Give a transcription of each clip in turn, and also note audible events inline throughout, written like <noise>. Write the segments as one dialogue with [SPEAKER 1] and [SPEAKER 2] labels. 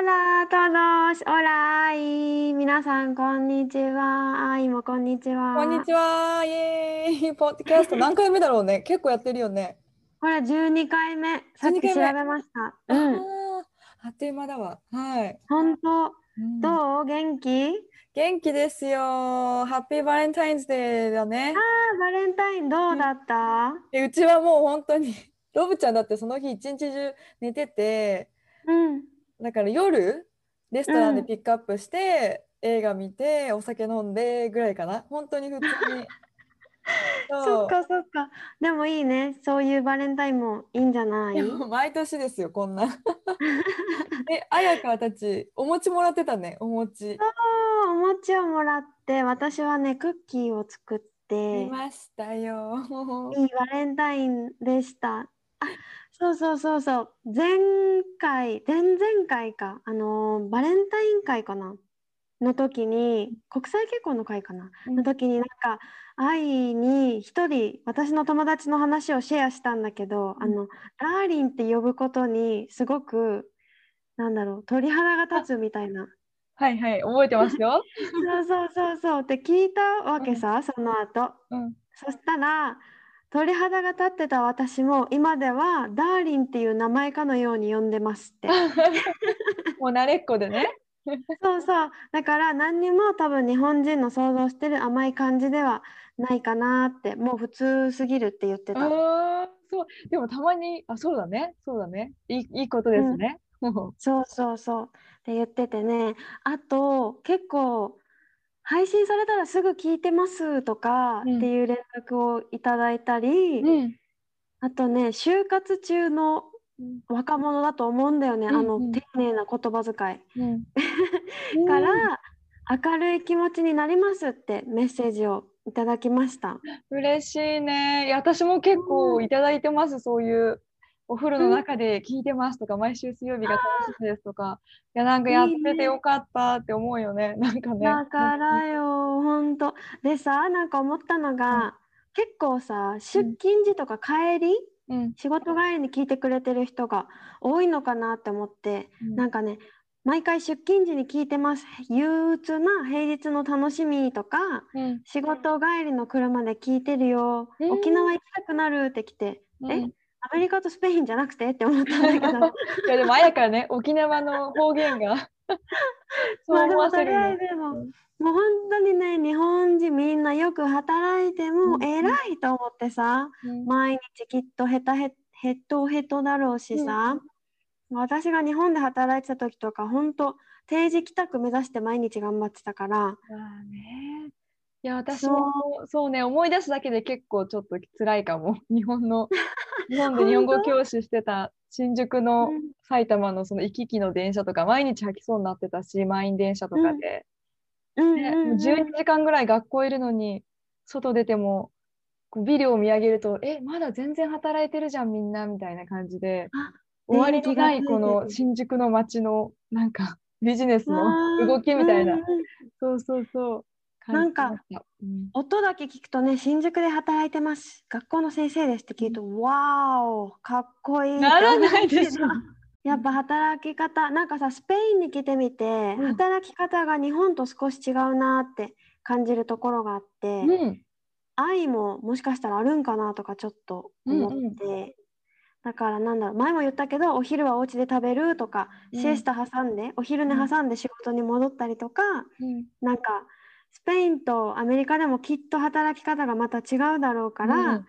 [SPEAKER 1] ラトロシオラアイ皆さんこんにちはアイもこんにちは
[SPEAKER 2] こんにちはイエーイポッドキャスト何回目だろうね。<laughs> 結構やってるよね。
[SPEAKER 1] これ12回目。さっき調べました。
[SPEAKER 2] う
[SPEAKER 1] うん。ん
[SPEAKER 2] あっという間だわ。はい。
[SPEAKER 1] 本当？
[SPEAKER 2] うん。
[SPEAKER 1] どう？元気？
[SPEAKER 2] 元気ですよ。ハッピーバレンタインズデーだね。
[SPEAKER 1] あバレンタインどうだった？
[SPEAKER 2] でうちはもう本当にロブちゃんだってその日一日中寝てて。
[SPEAKER 1] うん
[SPEAKER 2] だから夜レストランで
[SPEAKER 1] うん。
[SPEAKER 2] ピックアップして、映画見てお酒飲んでぐらいかな。本当に普通に。<laughs>
[SPEAKER 1] そっかそっか。でもいいね。そういうバレンタインもいいんじゃない？
[SPEAKER 2] 毎年ですよこんな。<laughs> え綾香たちお餅もらってたねお餅。
[SPEAKER 1] そうお餅をもらって、私はね、クッキーを作って、
[SPEAKER 2] 見ましたよ。
[SPEAKER 1] いいバレンタインでした。あ、そうそうそうそう。前回、前々回か。あのーバレンタイン会かな。の時に、国際結婚の会かな。
[SPEAKER 2] うん。
[SPEAKER 1] の時になんか、愛に一人、私の友達の話をシェアしたんだけど、
[SPEAKER 2] うん。
[SPEAKER 1] あの、ダーリンって呼ぶことに、すごく、なんだろう、鳥肌が立つみたいな。
[SPEAKER 2] はいはい。覚えてますよ、<laughs>
[SPEAKER 1] そうそうそうそう。って聞いたわけさ、その後。
[SPEAKER 2] うん、
[SPEAKER 1] そしたら鳥肌が立ってた私も今ではダーリンっていう名前かのように呼んでますって。<laughs>
[SPEAKER 2] もう慣れっこでね。
[SPEAKER 1] そうそう。だから何にも多分日本人の想像してる甘い感じではないかなってもう普通すぎるって言ってた。
[SPEAKER 2] そう。でもたまにあそうだね。そうだね。いいいいことですね、も
[SPEAKER 1] そうそうそう。って言っててね。あと結構配信されたらすぐ聞いてますとか
[SPEAKER 2] うん。
[SPEAKER 1] っていう連絡をいただいたり、
[SPEAKER 2] ううん。
[SPEAKER 1] あとね就活中の若者だと思うんだよね、あの
[SPEAKER 2] うん。うん
[SPEAKER 1] 丁寧な言葉遣い。<laughs>
[SPEAKER 2] うん。
[SPEAKER 1] から、明るい気持ちになりますってメッセージをいただきました。
[SPEAKER 2] 嬉しいね。私も結構いただいてます、そういうお風呂の中で聞いてますとか、毎週水曜日が楽しみですとかいやなんかやっててよかったって思うよね。<laughs> なんかね。
[SPEAKER 1] だからよ、ほんと。でさ、なんか思ったのが、結構さ、出勤時とか帰り、
[SPEAKER 2] うん。
[SPEAKER 1] 仕事帰りに聞いてくれてる人が多いのかなって思って、
[SPEAKER 2] うん。
[SPEAKER 1] なんかね、毎回出勤時に聞いてます。憂鬱な平日の楽しみとか、
[SPEAKER 2] うん。
[SPEAKER 1] 仕事帰りの車で聞いてるよ、
[SPEAKER 2] うん
[SPEAKER 1] 沖縄行きたくなるって来て、
[SPEAKER 2] うん。
[SPEAKER 1] え？アメリカとスペインじゃなくてって思ったんだけど、<laughs>
[SPEAKER 2] いやでも綾香ね沖縄の方言が。<laughs> そう思わせる
[SPEAKER 1] もとりあえ
[SPEAKER 2] の
[SPEAKER 1] ずでも、もう本当にね、日本人みんなよく働いても
[SPEAKER 2] うん。
[SPEAKER 1] 偉いと思ってさ、
[SPEAKER 2] うん。
[SPEAKER 1] 毎日きっとヘタヘヘトヘトだろうしさ、私が日本で働いてた時とか、本当定時帰宅目指して毎日頑張ってたから、
[SPEAKER 2] まあねいや私もそう。ね思い出すだけで結構ちょっと辛いかも。<laughs> 日本の <laughs> 日本で日本語教師してた新宿の
[SPEAKER 1] うん。
[SPEAKER 2] 埼玉のその行き来の電車とか毎日吐きそうになってたし満員電車とかで、
[SPEAKER 1] うん
[SPEAKER 2] ね
[SPEAKER 1] うん。うん
[SPEAKER 2] 12時間ぐらい学校いるのに外出てもビルを見上げるとえまだ全然働いてるじゃんみんなみたいな感じで
[SPEAKER 1] あ
[SPEAKER 2] 終わり
[SPEAKER 1] がつい
[SPEAKER 2] この新宿の街のなんかビジネスの動きみたいな、そうそうそう
[SPEAKER 1] なんか
[SPEAKER 2] うん。
[SPEAKER 1] 音だけ聞くとね、新宿で働いてます。学校の先生ですって聞くと、わーお、かっこいい。
[SPEAKER 2] ならないでしょ。<laughs>
[SPEAKER 1] やっぱ働き方、なんかさ、スペインに来てみて、
[SPEAKER 2] うん。
[SPEAKER 1] 働き方が日本と少し違うなって感じるところがあって、
[SPEAKER 2] うん。
[SPEAKER 1] 愛ももしかしたらあるんかなとかちょっと思って、だからなんだろう、前も言ったけど、お昼はお家で食べるとか、
[SPEAKER 2] うん。
[SPEAKER 1] シエスタ挟んで、お昼寝挟んで仕事に戻ったりとか、
[SPEAKER 2] うん。
[SPEAKER 1] なんかスペインとアメリカでもきっと働き方がまた違うだろうから、
[SPEAKER 2] うん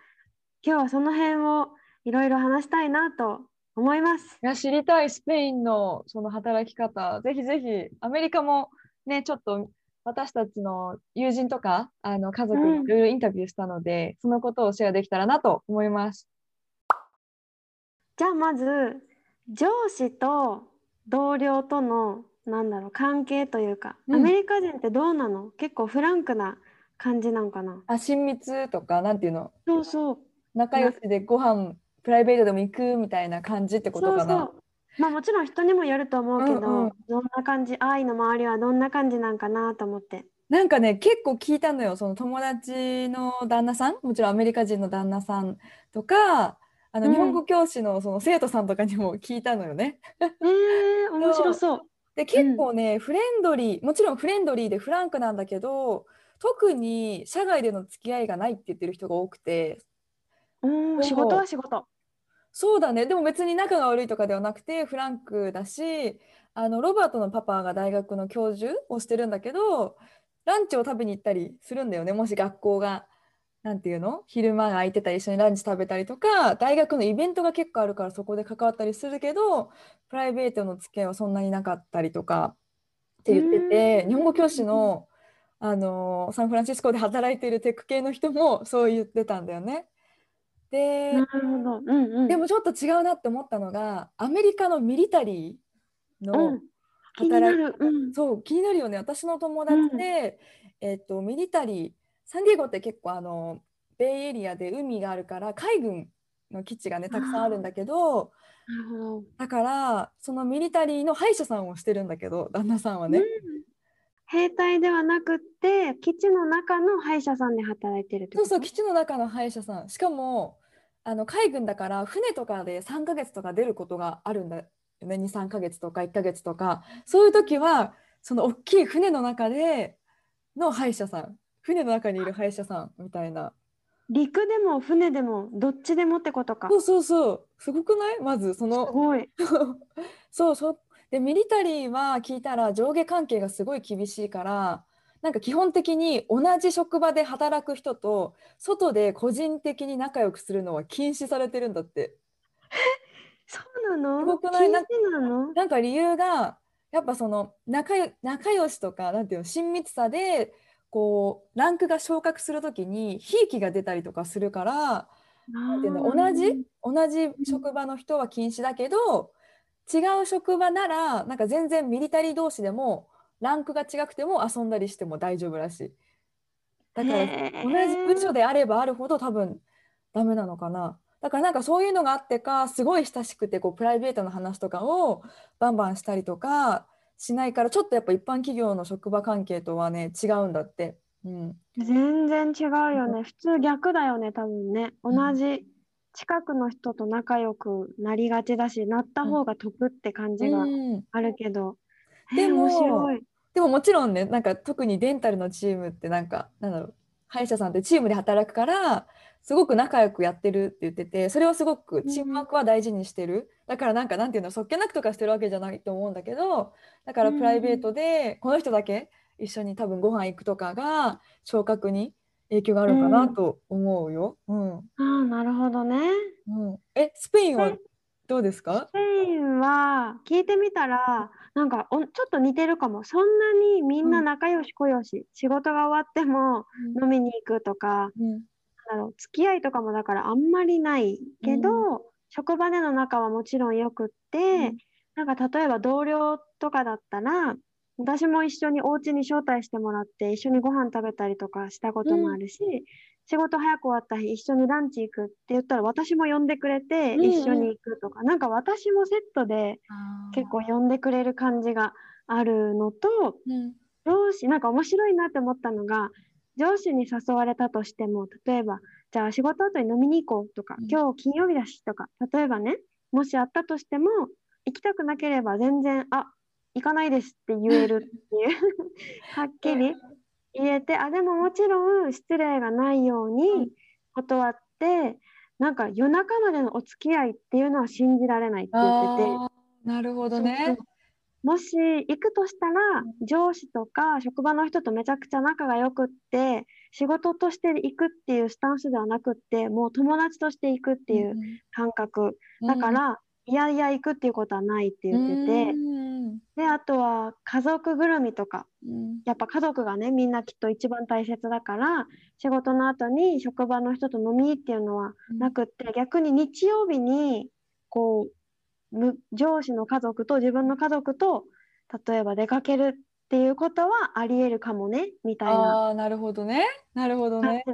[SPEAKER 1] 今日はその辺をいろいろ話したいなと思います。
[SPEAKER 2] いや知りたいスペインのその働き方ぜひぜひアメリカもねちょっと私たちの友人とかあの家族いろいろインタビューしたので、そのことをシェアできたらなと思います。
[SPEAKER 1] じゃあまず上司と同僚とのなんだろう関係というか、
[SPEAKER 2] うん。
[SPEAKER 1] アメリカ人ってどうなの？結構フランクな感じなんかな？
[SPEAKER 2] あ親密とかなんていうの？
[SPEAKER 1] そうそう。
[SPEAKER 2] 仲良しでご飯プライベートでも行くみたいな感じってことかな？
[SPEAKER 1] そうそう。まあもちろん人にもよると思うけど、
[SPEAKER 2] うんうん。
[SPEAKER 1] どんな感じ？愛の周りはどんな感じなんかなと思って。
[SPEAKER 2] なんかね結構聞いたのよ。その友達の旦那さん？もちろんアメリカ人の旦那さんとかあの
[SPEAKER 1] うん。
[SPEAKER 2] 日本語教師のその生徒さんとかにも聞いたのよね。
[SPEAKER 1] えー、面白そう
[SPEAKER 2] で結構ね、フレンドリーもちろんフレンドリーでフランクなんだけど特に社外での付き合いがないって言ってる人が多くて。
[SPEAKER 1] うん仕事は仕事。
[SPEAKER 2] そうだね。でも別に仲が悪いとかではなくてフランクだしあのロバートのパパが大学の教授をしてるんだけどランチを食べに行ったりするんだよね。もし学校がなんていうの？昼間が空いてたら一緒にランチ食べたりとか大学のイベントが結構あるからそこで関わったりするけどプライベートの付き合いはそんなになかったりとかって言ってて
[SPEAKER 1] うん。
[SPEAKER 2] 日本語教師のあのサンフランシスコで働いているテック系の人もそう言ってたんだよね。で
[SPEAKER 1] なるほど。うんうん。
[SPEAKER 2] でもちょっと違うなって思ったのがアメリカのミリタリー
[SPEAKER 1] う
[SPEAKER 2] の
[SPEAKER 1] ん、気になる、うん、
[SPEAKER 2] そう気になるよね。私の友達で、えっとミリタリーサンディエゴって結構あのベイエリアで海があるから海軍の基地がねたくさんあるんだけどだからそのミリタリーの歯医者さんをしてるんだけど旦那さんはね、
[SPEAKER 1] うん。兵隊ではなくって基地の中の歯医者さんで働いてる
[SPEAKER 2] そうそう基地の中の歯医者さん。しかもあの海軍だから船とかで3ヶ月とか出ることがあるんだよね。23ヶ月とか1ヶ月とか。そういう時はその大きい船の中での歯医者さん船の中にいる歯医者さんみたいな。
[SPEAKER 1] 陸でも船でもどっちでもってことか。
[SPEAKER 2] そうそうそう。すごくない？まずそ
[SPEAKER 1] す
[SPEAKER 2] の
[SPEAKER 1] ごい。<laughs>
[SPEAKER 2] そうそうでミリタリーは聞いたら上下関係がすごい厳しいからなんか基本的に同じ職場で働く人と外で個人的に仲良くするのは禁止されてるんだって。
[SPEAKER 1] そうなの？
[SPEAKER 2] すごくない？
[SPEAKER 1] 禁止なの？
[SPEAKER 2] なんか理由がやっぱその仲よ仲良しとかなんていうの親密さでこうランクが昇格するときにひいきが出たりとかするからなんていうの同じ同じ職場の人は禁止だけど違う職場ならなんか全然ミリタリー同士でもランクが違くても遊んだりしても大丈夫らしい。だから同じ部署であればあるほど多分ダメなのかな。だからなんかそういうのがあってかすごい親しくてこうプライベートの話とかをバンバンしたりとかしないからちょっとやっぱ一般企業の職場関係とはね違うんだって。うん、
[SPEAKER 1] 全然違うよね。普通逆だよね多分ね。同じ近くの人と仲良くなりがちだしなった方が得って感じが
[SPEAKER 2] うん。
[SPEAKER 1] あるけど、
[SPEAKER 2] でも
[SPEAKER 1] へー面白い。
[SPEAKER 2] でももちろんねなんか特にデンタルのチームってなんかなんだろう。歯医者さんってチームで働くからすごく仲良くやってるって言っててそれはすごくチームワークは大事にしてる、だからなんかなんていうのそっけなくとかしてるわけじゃないと思うんだけどだからプライベートでこの人だけ一緒に多分ご飯行くとかが昇格に影響があるかなと思うよ。うん。
[SPEAKER 1] ああなるほどね。
[SPEAKER 2] うん、えスペインはどうですか？
[SPEAKER 1] スペインは聞いてみたらなんかおちょっと似てるかも。そんなにみんな仲良しこよし、仕事が終わっても飲みに行くとか
[SPEAKER 2] うん
[SPEAKER 1] だろう付き合いとかもだからあんまりないけど、職場での仲はもちろんよくって、
[SPEAKER 2] うん。
[SPEAKER 1] なんか例えば同僚とかだったら私も一緒にお家に招待してもらって一緒にご飯食べたりとかしたこともあるし、仕事早く終わった日一緒にランチ行くって言ったら私も呼んでくれて
[SPEAKER 2] うんうん。
[SPEAKER 1] 一緒に行くとか、なんか私もセットで結構呼んでくれる感じがあるのと
[SPEAKER 2] うん。
[SPEAKER 1] 上司なんか面白いなって思ったのが上司に誘われたとしても例えばじゃあ仕事後に飲みに行こうとか、
[SPEAKER 2] うん
[SPEAKER 1] 今日金曜日だしとか例えばねもしあったとしても行きたくなければ全然あ行かないですって言えるっていう <laughs> はっきり言えてあでももちろん失礼がないよう
[SPEAKER 2] うん
[SPEAKER 1] に断って、なんか夜中までのお付き合いっていうのは信じられないって言ってて。
[SPEAKER 2] なるほど
[SPEAKER 1] そう
[SPEAKER 2] ね
[SPEAKER 1] そう。もし行くとしたら上司とか職場の人とめちゃくちゃ仲が良くって仕事として行くっていうスタンスではなくってもう友達として行くっていう感覚、だから、いやいや行くっていうことはないって言ってて、
[SPEAKER 2] うん。
[SPEAKER 1] であとは家族ぐるみとか。
[SPEAKER 2] うん。
[SPEAKER 1] やっぱ家族がねみんなきっと一番大切だから仕事の後に職場の人と飲みっていうのはなくって逆に日曜日にこうむ上司の家族と自分の家族と例えば出かけるっていうことはありえるかもねみたいな。
[SPEAKER 2] ああなるほどね。なるほどね。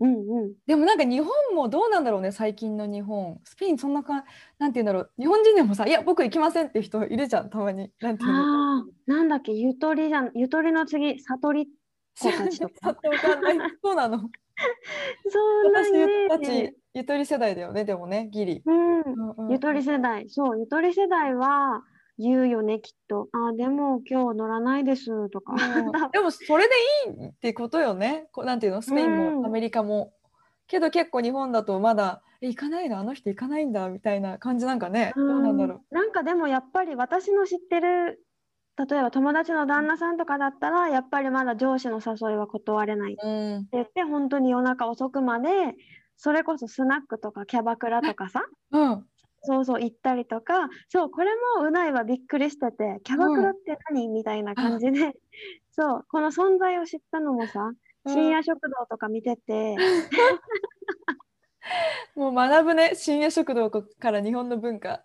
[SPEAKER 1] うんうん。
[SPEAKER 2] でもなんか日本もどうなんだろうね最近の日本。スペインそんなかなんて言うんだろう。日本人でもさ「いや僕行きません」って人いるじゃんたまに。なんていうの？
[SPEAKER 1] ああ、なんだっけ、ゆとりじゃん、ゆとりの次、悟り子たちとか。<laughs>
[SPEAKER 2] そうなの。<laughs>
[SPEAKER 1] そんなイ
[SPEAKER 2] 私たち。ゆとり世代だよねでもねギリ、
[SPEAKER 1] うん、
[SPEAKER 2] うんうん
[SPEAKER 1] ゆとり世代、そう、ゆとり世代は言うよね、きっと。あー、でも今日乗らないですとか。
[SPEAKER 2] う <laughs> んでもそれでいいってことよね。こうなんていうの？スペイン
[SPEAKER 1] うん
[SPEAKER 2] もアメリカも。けど結構日本だとまだ「え行かないの？あの人行かないんだ」みたいな感じなんかね。どうなんだろう。
[SPEAKER 1] なんかでもやっぱり私の知ってる、例えば友達の旦那さんとかだったら、やっぱりまだ上司の誘いは断れないって
[SPEAKER 2] うん。
[SPEAKER 1] 言って、本当に夜中遅くまで、それこそスナックとかキャバクラとかさ、
[SPEAKER 2] うん。
[SPEAKER 1] そうそう行ったりとか、そう、これもうないはびっくりしてて、キャバクラって何みたいな感じで、そう、この存在を知ったのもさ、深夜食堂とか見てて、<laughs>
[SPEAKER 2] もう学ぶね深夜食堂から日本の文化。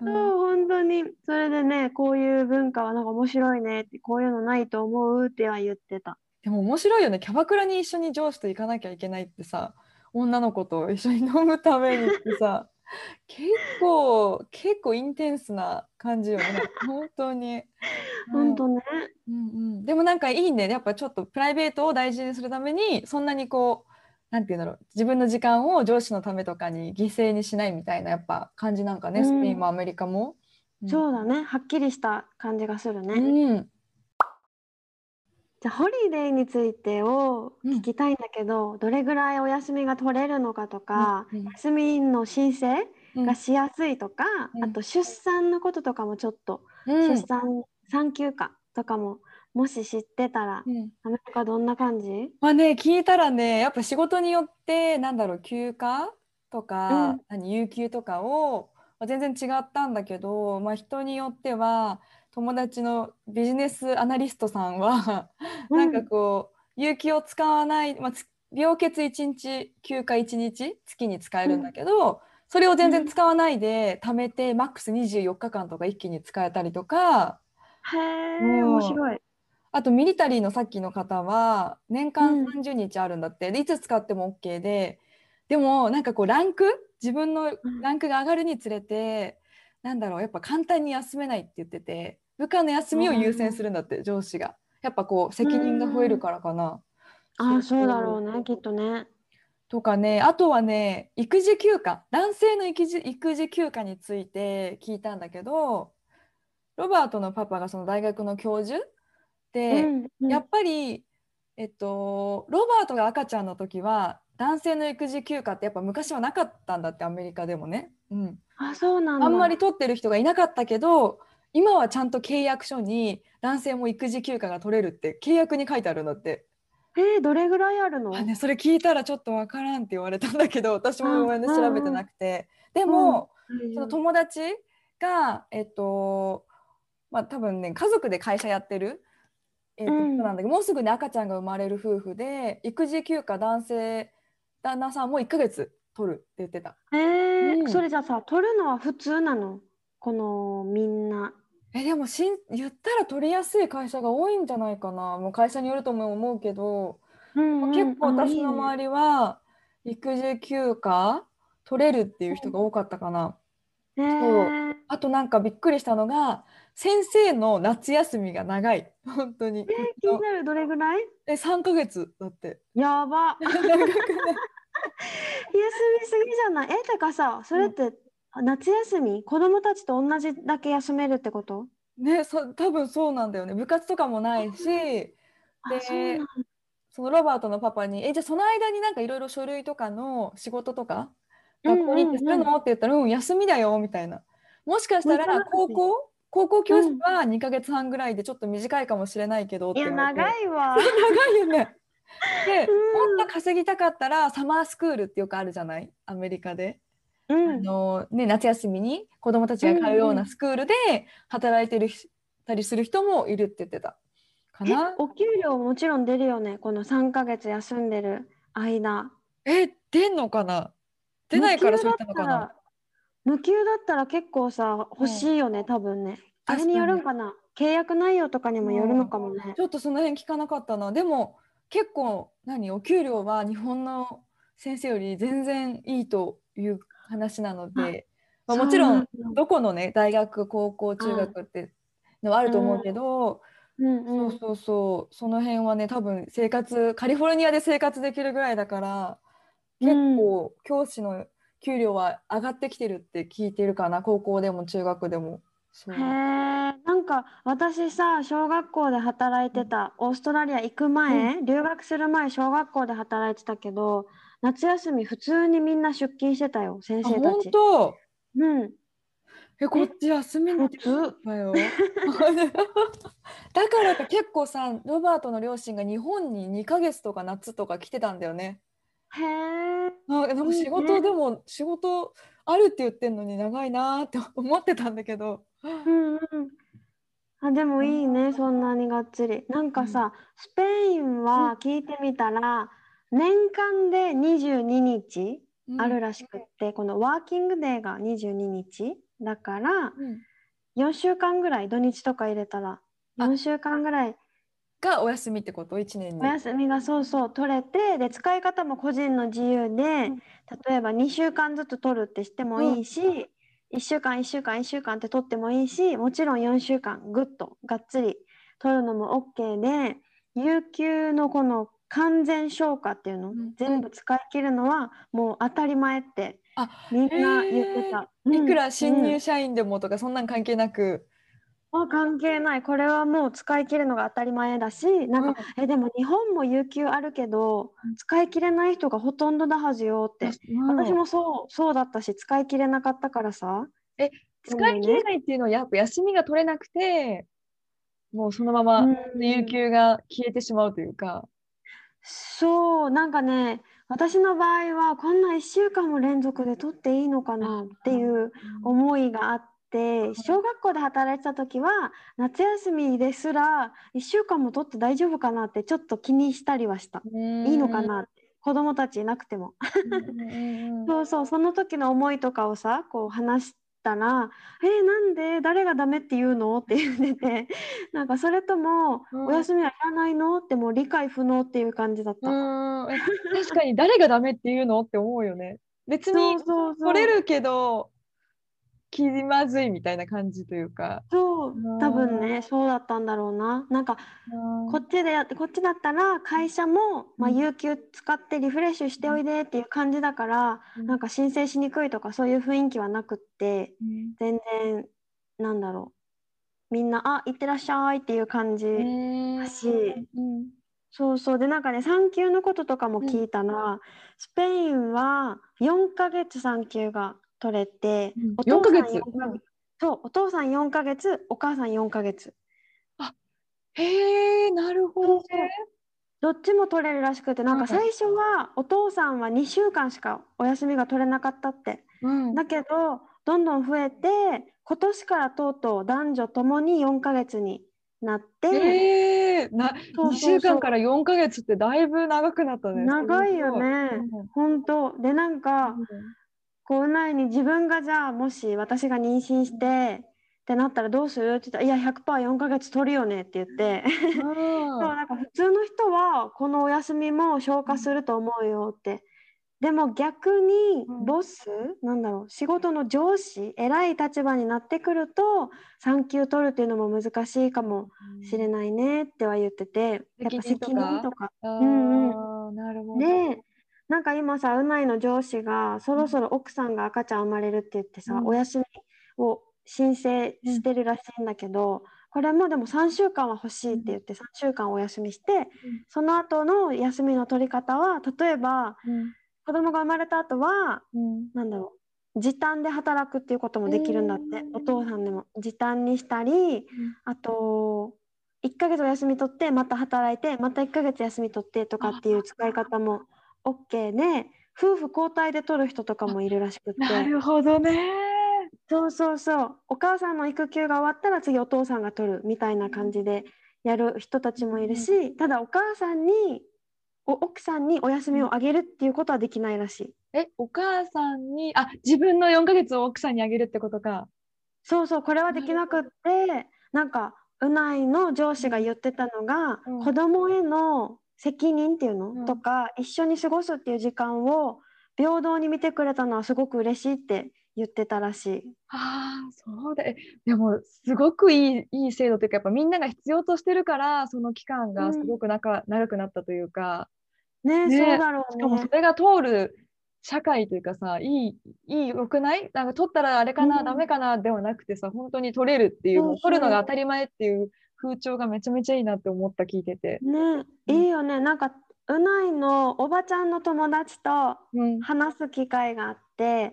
[SPEAKER 2] うん。
[SPEAKER 1] そう、本当に、それでね、こういう文化はなんか面白いねって、こういうのないと思うっては言ってた。
[SPEAKER 2] でも面白いよね。キャバクラに一緒に上司と行かなきゃいけないってさ女の子と一緒に飲むためにってさ <laughs> 結構結構インテンスな感じよね本当に。<laughs> うん
[SPEAKER 1] 本当ね。
[SPEAKER 2] うんうん、でもなんかいいねやっぱちょっとプライベートを大事にするためにそんなにこうなんていうんだろう自分の時間を上司のためとかに犠牲にしないみたいなやっぱ感じなんかね、
[SPEAKER 1] うん
[SPEAKER 2] スペインもアメリカも。うん
[SPEAKER 1] そうだね。はっきりした感じがするね。
[SPEAKER 2] うん
[SPEAKER 1] じゃあ、ホリデーについてを
[SPEAKER 2] うん。
[SPEAKER 1] 聞きたいんだけど、どれぐらいお休みが取れるのかとか、
[SPEAKER 2] うん。うん。
[SPEAKER 1] 休みの申請
[SPEAKER 2] うん。
[SPEAKER 1] がしやすいとか、
[SPEAKER 2] うん。
[SPEAKER 1] あと出産のこととかもちょっと、
[SPEAKER 2] うん。
[SPEAKER 1] 出産産休暇とかももし知ってたら、
[SPEAKER 2] うん。
[SPEAKER 1] アメリカどんな感じ？
[SPEAKER 2] まあね聞いたらねやっぱ仕事によってなんだろう休暇とか、
[SPEAKER 1] うん。
[SPEAKER 2] 何有給とかをまあ全然違ったんだけど、まあ、人によっては友達のビジネスアナリストさんはなんかこう有給を使わない、まあ、つ病欠1日休暇1日月に使えるんだけど、それを全然使わないで貯めてマックス24日間とか一気に使えたりとか
[SPEAKER 1] へえ、
[SPEAKER 2] うん
[SPEAKER 1] 面白い。
[SPEAKER 2] あとミリタリーのさっきの方は年間
[SPEAKER 1] うん。
[SPEAKER 2] 30日あるんだって、でいつ使っても OK ででもなんかこうランク自分の
[SPEAKER 1] ん。
[SPEAKER 2] ランクが上がるにつれて、なんだろうやっぱ簡単に休めないって言ってて部下の休みを優先するんだって上司が。やっぱこう責任が増えるからかな。
[SPEAKER 1] ああ、そうだろうね、きっとね。
[SPEAKER 2] とかねあとはね育児休暇。男性の育児育児休暇について聞いたんだけどロバートのパパがその大学の教授で、
[SPEAKER 1] うんうん。
[SPEAKER 2] やっぱり、えっと、ロバートが赤ちゃんの時は男性の育児休暇ってやっぱ昔はなかったんだってアメリカでもね、うん、
[SPEAKER 1] あ、そうなんだ。
[SPEAKER 2] あんまり取ってる人がいなかったけど今はちゃんと契約書に男性も育児休暇が取れるって契約に書いてあるんだって。
[SPEAKER 1] えー、どれぐらいあるの？
[SPEAKER 2] あね、それ聞いたらちょっとわからんって言われたんだけど <laughs> 私もごめんね
[SPEAKER 1] あ
[SPEAKER 2] 調べてなくて。でも、
[SPEAKER 1] うん。
[SPEAKER 2] その友達がえっとまあ多分ね家族で会社やってる、えっとなんだけどもうすぐね赤ちゃんが生まれる夫婦で育児休暇男性旦那さんも1ヶ月取るって言ってた。
[SPEAKER 1] えー
[SPEAKER 2] うん。
[SPEAKER 1] それじゃあさ、取るのは普通なの？このみんな。
[SPEAKER 2] えでもしん言ったら取りやすい会社が多いんじゃないかな。もう会社によるとも思うけど、
[SPEAKER 1] うんうん
[SPEAKER 2] 結構私の周りは育児休暇取れるっていう人が多かったかな。
[SPEAKER 1] えー。
[SPEAKER 2] あとなんかびっくりしたのが先生の夏休みが長い。本当に。
[SPEAKER 1] 気になるどれぐらい？
[SPEAKER 2] え3ヶ月だって。
[SPEAKER 1] やば。<laughs>
[SPEAKER 2] 長くない。<laughs>
[SPEAKER 1] 休みすぎじゃない？え、てかさ、それって夏休み子供たちと同じだけ休めるってこと？
[SPEAKER 2] ねそ多分そうなんだよね。部活とかもないし
[SPEAKER 1] あ、
[SPEAKER 2] で
[SPEAKER 1] そ
[SPEAKER 2] のロバートのパパに「えじゃあその間になんかいろいろ書類とかの仕事とか
[SPEAKER 1] うん
[SPEAKER 2] 学校に行ってするの?」って言ったら「うん休みだよ」みたいな。もしかしたら高校高校教師は2ヶ月半ぐらいでちょっと短いかもしれないけど
[SPEAKER 1] いや、長いわ。<laughs>
[SPEAKER 2] 長いよね。<laughs> で、
[SPEAKER 1] うん。
[SPEAKER 2] もっと稼ぎたかったらサマースクールってよくあるじゃない？アメリカで、あ
[SPEAKER 1] うん。
[SPEAKER 2] のね、夏休みに子どもたちが通うよう
[SPEAKER 1] うんう
[SPEAKER 2] なん。スクールで働いてるひたりする人もいるって言ってた。か
[SPEAKER 1] え
[SPEAKER 2] な。
[SPEAKER 1] お給料もちろん出るよね。この3ヶ月休んでる間。
[SPEAKER 2] え出んのかな？出ないからそう言ったのかな？
[SPEAKER 1] 無給だったら結構さ欲しいよね、多分ね。あれによるんかな？契約内容とかにもよるのかもね、
[SPEAKER 2] ちょっとその辺聞かなかったな。でも結構何？お給料は日本の先生より全然いいという話なので、まあ、もちろんどこのね大学高校中学ってのはあると思うけど、
[SPEAKER 1] うん。うん、
[SPEAKER 2] そうそうそう。その辺はね多分生活カリフォルニアで生活できるぐらいだから結構教師の給料は上がってきてるって聞いてるかな高校でも中学でも。
[SPEAKER 1] へえなんか私さ小学校で働いてたオーストラリア行く前、留学する前小学校で働いてたけど夏休み普通にみんな出勤してたよ先
[SPEAKER 2] あ
[SPEAKER 1] 生たち。
[SPEAKER 2] 本当？
[SPEAKER 1] うん、
[SPEAKER 2] えこっち休みな
[SPEAKER 1] 普通
[SPEAKER 2] だよ。<laughs> だからか結構さロバートの両親が日本に2ヶ月とか夏とか来てたんだよね。
[SPEAKER 1] へえ
[SPEAKER 2] あなんか仕事、でも仕事あるって言ってんのに長いなーって <laughs> 思ってたんだけど。
[SPEAKER 1] うんうん。あでもいいねそんなにがっつり。なんかさ、スペインは聞いてみたら、年間で22日あるらしくって、このワーキングデーが22日だから
[SPEAKER 2] うん。
[SPEAKER 1] 4週間ぐらい土日とか入れたら
[SPEAKER 2] あ。
[SPEAKER 1] 4週間ぐらい
[SPEAKER 2] がお休みってこと？1年に。
[SPEAKER 1] お。休みがそうそう取れてで使い方も個人の自由で、
[SPEAKER 2] ん。
[SPEAKER 1] 例えば2週間ずつ取るってしてもいいし、1週間1週間1週間って取ってもいいしもちろん4週間ぐっとがっつり取るのも OK で有給のこの完全消化っていうの、
[SPEAKER 2] うん。
[SPEAKER 1] 全部使い切るのはもう当たり前って
[SPEAKER 2] あ
[SPEAKER 1] みんな言ってた。
[SPEAKER 2] いくら新
[SPEAKER 1] うん
[SPEAKER 2] 入社員でもとかそんなん関係なく。
[SPEAKER 1] あ関係ない。これはもう使い切るのが当たり前だしなんか、えでも日本も有給あるけど
[SPEAKER 2] うん。
[SPEAKER 1] 使い切れない人がほとんどだはずよって、
[SPEAKER 2] うん
[SPEAKER 1] 私もそうそうだったし使い切れなかったからさ。
[SPEAKER 2] 使い切れないっていうのはやっぱ休みが取れなくてもうそのまま
[SPEAKER 1] うん。
[SPEAKER 2] 有給が消えてしまうというか。
[SPEAKER 1] そうなんかね私の場合はこんな1週間も連続で取っていいのかなっていう思いがあって小学校で働いてた時は夏休みですら1週間も取って大丈夫かなってちょっと気にしたりはした。いいのかなって。子供たちいなくても。<laughs> そうそうその時の思いとかをさこう話したら「えーなんで誰がダメって言うの?」って言っててなんかそれとも
[SPEAKER 2] うん「
[SPEAKER 1] お休みはいらないの?」ってもう理解不能っていう感じだった。
[SPEAKER 2] 確かに誰がダメっていうの？って思うよね。別に取れるけど気まずいみたいな感じというか。
[SPEAKER 1] そう
[SPEAKER 2] うん
[SPEAKER 1] 多分ねそうだったんだろうな。なんかこっちでやってこっちだったら会社も、まあ、
[SPEAKER 2] うん
[SPEAKER 1] 有給使ってリフレッシュしておいでっていう感じだから、
[SPEAKER 2] うん。
[SPEAKER 1] なんか申請しにくいとかそういう雰囲気はなくって
[SPEAKER 2] うん。
[SPEAKER 1] 全然なんだろう。みんな「あ行ってらっしゃい」っていう感じ。
[SPEAKER 2] うん
[SPEAKER 1] し。
[SPEAKER 2] うん。
[SPEAKER 1] そうそう。でなんかね産休のこととかも聞いたら、スペインは4ヶ月産休が取れて、
[SPEAKER 2] うん。
[SPEAKER 1] お父さん
[SPEAKER 2] 4ヶ月。
[SPEAKER 1] 4ヶ月。そうお父さん4ヶ月お母さん4ヶ月。
[SPEAKER 2] へえなるほど。ね。
[SPEAKER 1] どっちも取れるらしくてなんか最初はお父さんは2週間しかお休みが取れなかったって。
[SPEAKER 2] うん。
[SPEAKER 1] だけどどんどん増えて今年からとうとう男女ともに4ヶ月になって、
[SPEAKER 2] へえな2
[SPEAKER 1] そうそうそう。
[SPEAKER 2] 週間から4ヶ月ってだいぶ長くなったね。
[SPEAKER 1] 長いよね。
[SPEAKER 2] すごい。
[SPEAKER 1] 本当。でなんか、
[SPEAKER 2] うん
[SPEAKER 1] こう前に自分がじゃあもし私が妊娠してってなったらどうする？って言ったら「いや 100%4 ヶ月取るよね」って言って。<laughs> そうなんか普通の人はこのお休みも消化すると思うよって。でも逆に
[SPEAKER 2] うん。
[SPEAKER 1] ボス、なんだろう仕事の上司偉い立場になってくると産休取るっていうのも難しいかもしれないねっては言ってて。やっぱ責任とか。
[SPEAKER 2] あ
[SPEAKER 1] うん
[SPEAKER 2] ーなるほど。
[SPEAKER 1] でなんか今さうないの上司がそろそろ奥さんが赤ちゃん生まれるって言ってさ、
[SPEAKER 2] うん。
[SPEAKER 1] お休みを申請してるらしいんだけど、これもでも3週間は欲しいって言って3週間お休みして、その後の休みの取り方は例えば
[SPEAKER 2] うん。
[SPEAKER 1] 子供が生まれた後は
[SPEAKER 2] うん。
[SPEAKER 1] なんだろう時短で働くっていうこともできるんだって、
[SPEAKER 2] うん。
[SPEAKER 1] お父さんでも。時短にしたりあと1ヶ月お休み取ってまた働いてまた1ヶ月休み取ってとかっていう使い方も OK で夫婦交代で取る人とかもいるらしくって
[SPEAKER 2] なるほどね。
[SPEAKER 1] そうそうそうお母さんの育休が終わったら次お父さんが取るみたいな感じでやる人たちもいるし、ただお母さんにお奥さんにお休みをあげるっていうことはできないらしい。
[SPEAKER 2] え、お母さんに、あ、自分の4ヶ月を奥さんにあげるってことか。
[SPEAKER 1] そうそう、これはできなくって、なんか、うないの上司が言ってたのが、
[SPEAKER 2] うん
[SPEAKER 1] 子供への責任っていうの、
[SPEAKER 2] うん。
[SPEAKER 1] とか、一緒に過ごすっていう時間を平等に見てくれたのはすごく嬉しいって言ってたらしい。
[SPEAKER 2] ああ、そうだ。えでも、すごくいい、いい制度というか、やっぱみんなが必要としてるから、その期間がすごく長長くなったというか、
[SPEAKER 1] ね
[SPEAKER 2] ね。
[SPEAKER 1] そうだろう
[SPEAKER 2] しかも
[SPEAKER 1] ね
[SPEAKER 2] そ。れが通る社会というかさ、いい、いい、よくない？なんか取ったらあれかな、
[SPEAKER 1] うん。
[SPEAKER 2] ダメかなではなくてさ、本当に取れるっていう。取るのが当たり前っていう風潮がめちゃめちゃいいなって思った、聞いてて。
[SPEAKER 1] ね、いいよね。なんか、うないのおばちゃんの友達と
[SPEAKER 2] うん。
[SPEAKER 1] 話す機会があって、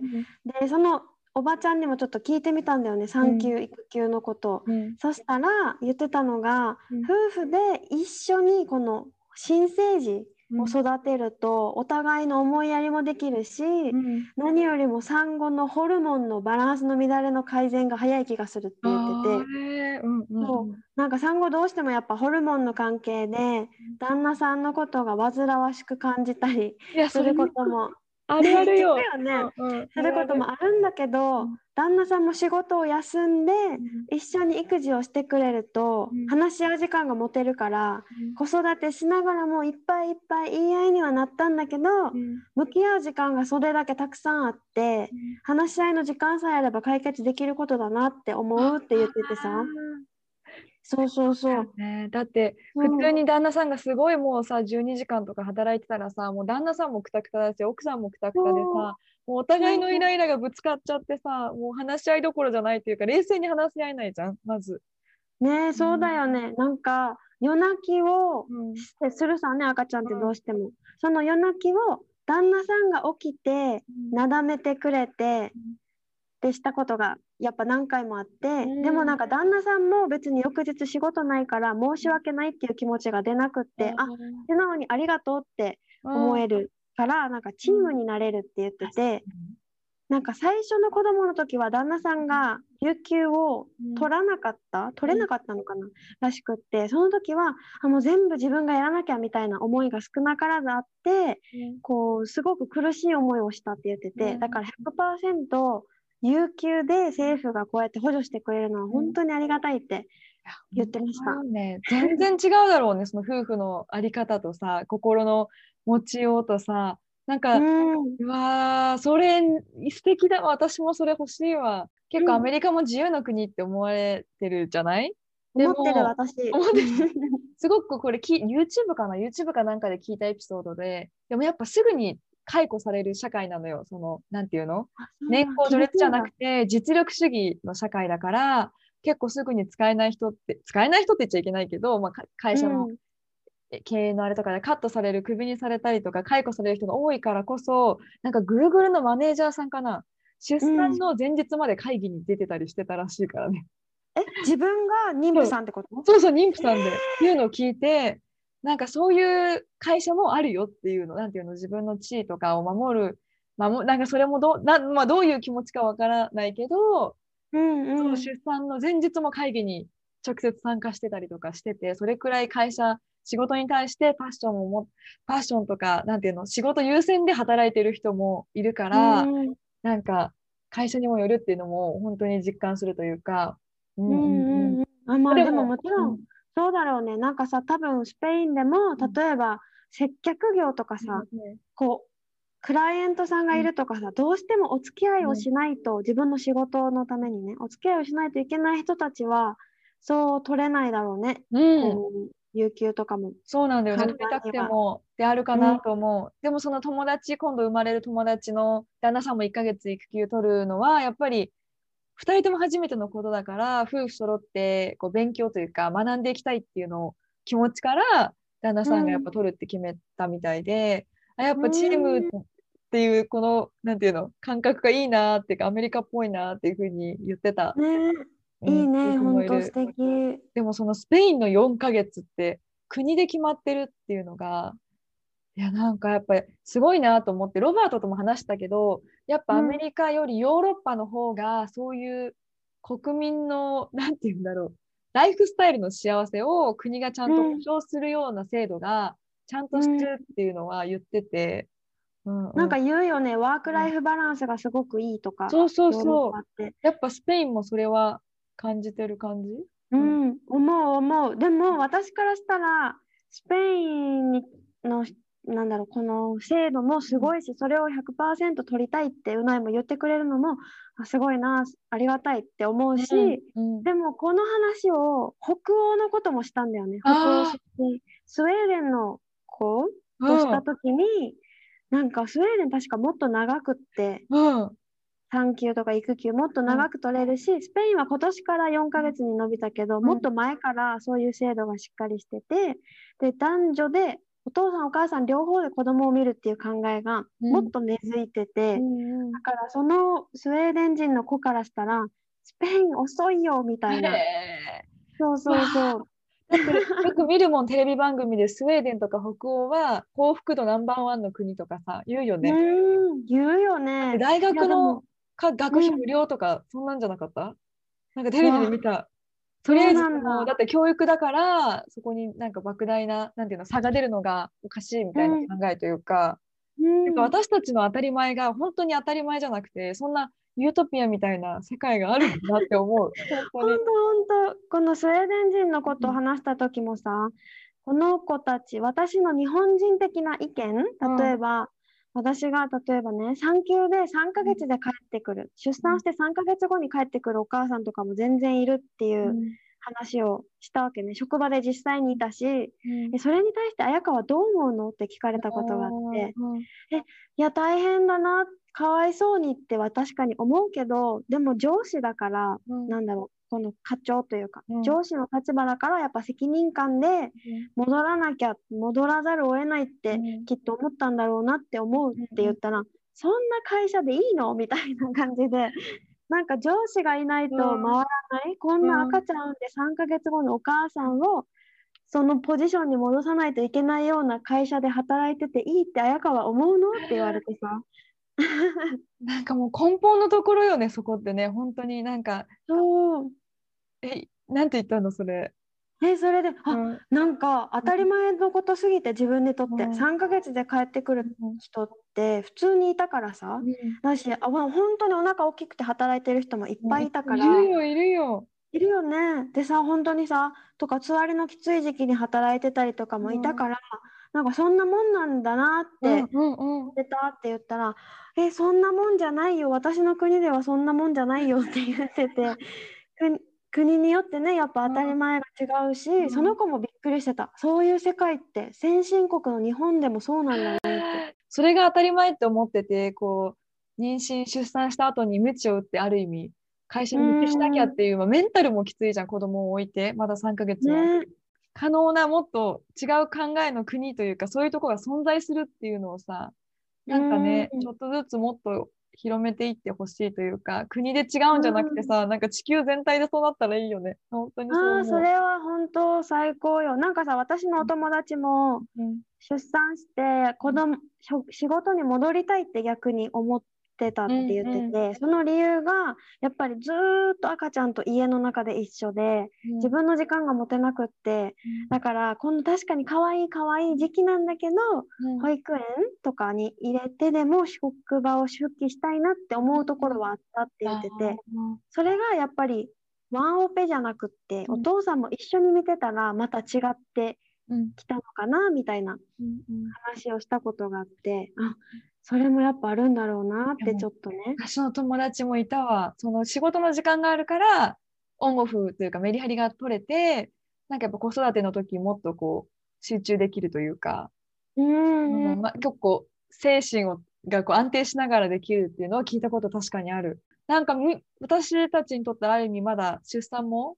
[SPEAKER 1] で、そのおばちゃんにもちょっと聞いてみたんだよね、産休、育休のことを。
[SPEAKER 2] うん。
[SPEAKER 1] そしたら言ってたのが、
[SPEAKER 2] うん
[SPEAKER 1] 夫婦で一緒にこの新生児
[SPEAKER 2] うん
[SPEAKER 1] を育てると、お互いの思いやりもできるし、
[SPEAKER 2] うん。
[SPEAKER 1] 何よりも産後のホルモンのバランスの乱れの改善が早い気がするって言ってて。
[SPEAKER 2] うんうん
[SPEAKER 1] そなんか産後どうしてもやっぱホルモンの関係で旦那さんのことが煩わしく感じたりすることも
[SPEAKER 2] あるあるよ。
[SPEAKER 1] よね。
[SPEAKER 2] うんうん。
[SPEAKER 1] することもあるんだけど、
[SPEAKER 2] うん。
[SPEAKER 1] 旦那さんも仕事を休んで
[SPEAKER 2] うん。
[SPEAKER 1] 一緒に育児をしてくれると、
[SPEAKER 2] うん。
[SPEAKER 1] 話し合う時間が持てるから
[SPEAKER 2] うん。
[SPEAKER 1] 子育てしながらもいっぱいいっぱい言い合いにはなったんだけど、
[SPEAKER 2] うん。
[SPEAKER 1] 向き合う時間がそれだけたくさんあって話し合いの時間さえあれば解決できることだなって思うって言っててさそうそうそう。
[SPEAKER 2] ね、だって
[SPEAKER 1] うん
[SPEAKER 2] 普通に旦那さんがすごいもうさ12時間とか働いてたらさもう旦那さんもくたくただし奥さんもくたくたでさもうお互いのイライラがぶつかっちゃってさもう話し合いどころじゃないっていうか冷静に話し合えないじゃんまず。
[SPEAKER 1] ねえ、そうだよね。なんか夜泣きをするさね、赤ちゃんってどうしても。その夜泣きを旦那さんが起きてなだめてくれてってしたことがやっぱ何回もあって、
[SPEAKER 2] うん。
[SPEAKER 1] でもなんか旦那さんも別に翌日仕事ないから申し訳ないっていう気持ちが出なくって、あ素直にありがとうって思えるから、なんかチームになれるって言ってて、なんか最初の子供の時は旦那さんが有給を取らなかった、取れなかったのかな、らしくってその時はあもう全部自分がやらなきゃみたいな思いが少なからずあってこうすごく苦しい思いをしたって言ってて、
[SPEAKER 2] うん。
[SPEAKER 1] だから100%有給で政府がこうやって補助してくれるのは本当にありがたいって言ってました。
[SPEAKER 2] ね、全然違うだろうねその夫婦のあり方とさ心の持ちようとさなんか、
[SPEAKER 1] うん
[SPEAKER 2] うわー、それ素敵だわ。私もそれ欲しいわ。結構
[SPEAKER 1] うん
[SPEAKER 2] アメリカも自由の国って思われてるじゃない？でも
[SPEAKER 1] 思ってる私。
[SPEAKER 2] 思ってるすごくこれき YouTube かな ?YouTube かなんかで聞いたエピソードで、でもやっぱすぐに解雇される社会なのよ。その、なんていうの？年功序列じゃなくて実力主義の社会だから、結構すぐに使えない人って、使えない人って言っちゃいけないけど、まあ、か会社の経営のあれとかでカットされる、クビにされたりとか、解雇される人が多いからこそ、なんかぐるぐるのマネージャーさんかな、出産の前日まで会議に出てたりしてたらしいからね。
[SPEAKER 1] え自分が妊婦さんってこと
[SPEAKER 2] そうそう、妊婦さんで。っていうのを聞いて、なんかそういう会社もあるよっていうの、なんていうの、自分の地位とかを守る、守なんかそれもどうな、まあ、どういう気持ちかわからないけど、
[SPEAKER 1] うん
[SPEAKER 2] そうの出産の前日も会議に直接参加してたりとかしてて、それくらい会社、仕事に対してパッションもも、パッションとか、なんていうの、仕事優先で働いてる人もいるから、
[SPEAKER 1] うん
[SPEAKER 2] なんか会社にもよるっていうのも本当に実感するというか、うん
[SPEAKER 1] うんうん。うんあまあ
[SPEAKER 2] でも
[SPEAKER 1] でももちろんそうだろうね。なんかさ多分スペインでも例えば接客業とかさ、
[SPEAKER 2] うん。
[SPEAKER 1] こうクライアントさんがいるとかさ、どうしてもお付き合いをしないと、自分の仕事のためにねお付き合いをしないといけない人たちはそう取れないだろうね、
[SPEAKER 2] うん。
[SPEAKER 1] 有給とかも。
[SPEAKER 2] そうなんだよね。
[SPEAKER 1] 簡
[SPEAKER 2] 取りたくてもであるかなと思う。でもその友達、今度生まれる友達の旦那さんも1ヶ月育休取るのは、やっぱり2人とも初めてのことだから、夫婦揃ってこう勉強というか学んでいきたいっていうのを気持ちから、旦那さんがやっぱ取るって決めたみたいで、あやっぱチームっていうこの、なんていうの、感覚がいいなっていうか、アメリカっぽいなっていうふうに言ってた。
[SPEAKER 1] ね
[SPEAKER 2] うん
[SPEAKER 1] いいね、本当素敵。
[SPEAKER 2] でもそのスペインの4ヶ月って国で決まってるっていうのが、いやなんかやっぱりすごいなと思って、ロバートとも話したけど、やっぱアメリカよりヨーロッパの方がそういう国民の、なんていうんだろう、ライフスタイルの幸せを国がちゃんと保障するような制度がちゃんとしてるっていうのは言ってて、うんうん。
[SPEAKER 1] なんか言うよね、ワークライフバランスがすごくいいとか。
[SPEAKER 2] そうそうそう。やっぱスペインもそれは感じてる感じ？
[SPEAKER 1] うん、思う思う。でも私からしたら、スペインにの、なんだろう、この制度もすごいし、それを100%取りたいってうないも言ってくれるのも、あすごいな、ありがたいって思うし、
[SPEAKER 2] うん
[SPEAKER 1] でもこの話を北欧のこともしたんだよね。北欧スウェーデンの子としたときに、なんかスウェーデン確かもっと長くって、
[SPEAKER 2] うんうん
[SPEAKER 1] 産休とか育休もっと長く取れるし、スペインは今年から4ヶ月に伸びたけど、
[SPEAKER 2] ん
[SPEAKER 1] もっと前からそういう制度がしっかりしてて、で、男女でお父さんお母さん両方で子供を見るっていう考えが
[SPEAKER 2] うん
[SPEAKER 1] もっと根付いてて、
[SPEAKER 2] うん
[SPEAKER 1] だからそのスウェーデン人の子からしたら、スペイン遅いよみたいな。
[SPEAKER 2] へ
[SPEAKER 1] そうそうそう。
[SPEAKER 2] ーよく見るもんテレビ番組でスウェーデンとか北欧は幸福度ナンバーワンの国とかさ言うよ
[SPEAKER 1] う
[SPEAKER 2] ね。
[SPEAKER 1] ん、言うよね。
[SPEAKER 2] 大学の
[SPEAKER 1] も
[SPEAKER 2] か学費無料とか、そんなんじゃなかった？なんかテレビで見た。とりあえずもうだって教育だからそこになんか莫大ななんていうの差が出るのがおかしいみたいな考えというか,、
[SPEAKER 1] うん。
[SPEAKER 2] なんか私たちの当たり前が本当に当たり前じゃなくてそんなユートピアみたいな世界があるんだなって思う。<laughs> 本当に。
[SPEAKER 1] 本当本当。このスウェーデン人のことを話した時もさ、この子たち私の日本人的な意見例えば、私が例えばね産休で3ヶ月で帰ってくる。出産して3ヶ月後に帰ってくるお母さんとかも全然いるっていう話をしたわけね。職場で実際にいたし。
[SPEAKER 2] うん。
[SPEAKER 1] でそれに対して綾香はどう思うのって聞かれたことがあって。
[SPEAKER 2] うん
[SPEAKER 1] いや大変だなかわいそうにっては確かに思うけどでも上司だから
[SPEAKER 2] うん。
[SPEAKER 1] なんだろうこの課長というか、
[SPEAKER 2] うん。
[SPEAKER 1] 上司の立場だからやっぱ責任感で戻らなきゃ戻らざるを得ないって
[SPEAKER 2] うん。
[SPEAKER 1] きっと思ったんだろうなって思うって言ったら、そんな会社でいいの？みたいな感じで <laughs> なんか上司がいないと回らない、こんな赤ちゃんで3ヶ月後のお母さんをそのポジションに戻さないといけないような会社で働いてていいって綾香は思うの？って言われてさ。<laughs>
[SPEAKER 2] なんかもう根本のところよねそこってね。本当になんか
[SPEAKER 1] そう
[SPEAKER 2] えなんて言ったのそれ？
[SPEAKER 1] えそれであ、
[SPEAKER 2] うん。
[SPEAKER 1] なんか当たり前のことすぎて自分にとって、
[SPEAKER 2] うん。
[SPEAKER 1] 3ヶ月で帰ってくる人って普通にいたからさ、だしあわ本当にお腹大きくて働いてる人もいっぱいいたから、
[SPEAKER 2] いるよいるよ。
[SPEAKER 1] いるよね。でさ本当にさとかつわりのきつい時期に働いてたりとかもいたから、なんかそんなもんなんだなって
[SPEAKER 2] うんうんうん。
[SPEAKER 1] 出たって言ったら「えそんなもんじゃないよ。私の国ではそんなもんじゃないよ」って言ってて <laughs> 国国によってねやっぱ当たり前が違うし、
[SPEAKER 2] うん。
[SPEAKER 1] その子もびっくりしてた。そういう世界って先進国の日本でもそうなんだねって。<laughs>
[SPEAKER 2] それが当たり前って思っててこう妊娠出産した後に鞭を打ってある意味会社に復帰しなきゃっていう、まあ、メンタルもきついじゃん子供を置いてまだ3ヶ月は、
[SPEAKER 1] ね。
[SPEAKER 2] 可能なもっと違う考えの国というかそういうところが存在するっていうのをさなんかね、
[SPEAKER 1] うん。
[SPEAKER 2] ちょっとずつもっと広めていってほしいというか国で違うんじゃなくてさ、なんか地球全体でそうなったらいいよね。本当にそ
[SPEAKER 1] ああそれは本当最高よ。なんかさ私のお友達も
[SPEAKER 2] うん。
[SPEAKER 1] 出産して子供しょ仕事に戻りたいって逆に思ってたって言ってて、その理由がやっぱりずーっと赤ちゃんと家の中で一緒で自分の時間が持てなくってだからこの確かに可愛い可愛い時期なんだけど
[SPEAKER 2] うん。
[SPEAKER 1] 保育園とかに入れてでも職場を復帰したいなって思うところはあったって言っててそれがやっぱりワンオペじゃなくって
[SPEAKER 2] うん。
[SPEAKER 1] お父さんも一緒に見てたらまた違って
[SPEAKER 2] うん。
[SPEAKER 1] きたのかなみたいな
[SPEAKER 2] うんうん。
[SPEAKER 1] 話をしたことがあってあそれもやっぱあるんだろうなってちょっとね。
[SPEAKER 2] 私の友達もいたわ。その仕事の時間があるから、オンオフというかメリハリが取れて、なんかやっぱ子育ての時もっとこう集中できるというか、
[SPEAKER 1] うん
[SPEAKER 2] うんまあ、結構精神をがこう安定しながらできるっていうのは聞いたこと確かにある。なんかみ私たちにとってある意味まだ出産も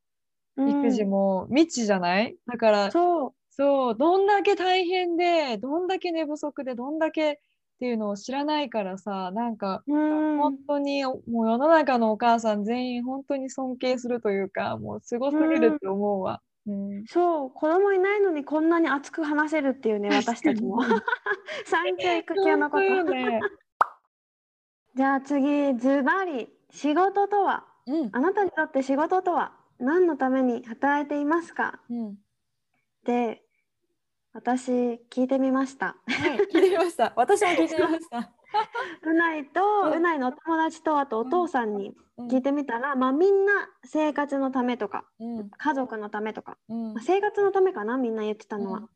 [SPEAKER 2] 育児も未知じゃない、だから
[SPEAKER 1] そう
[SPEAKER 2] そう、どんだけ大変で、どんだけ寝不足で、どんだけっていうのを知らないからさ、なんか、
[SPEAKER 1] うん
[SPEAKER 2] 本当にもう世の中のお母さん全員本当に尊敬するというか、もうすごすぎるって思うわ。うん。
[SPEAKER 1] そう子供いないのにこんなに熱く話せるっていうね <laughs> 私たちも産休育休のこと
[SPEAKER 2] ね。<laughs>
[SPEAKER 1] じゃあ次ズバリ仕事とは？
[SPEAKER 2] うん。
[SPEAKER 1] あなたにとって仕事とは何のために働いていますか？
[SPEAKER 2] うん。
[SPEAKER 1] って私聞いてみました。
[SPEAKER 2] はい、聞いてみました。私も聞いてみました。<laughs>
[SPEAKER 1] うないと、
[SPEAKER 2] うん
[SPEAKER 1] うないのお友達とあとお父さんに
[SPEAKER 2] うん
[SPEAKER 1] 聞いてみたら、まあみんな生活のためとか
[SPEAKER 2] うん
[SPEAKER 1] 家族のためとか、
[SPEAKER 2] うん
[SPEAKER 1] まあ生活のためかなみんな言ってたのは。
[SPEAKER 2] うん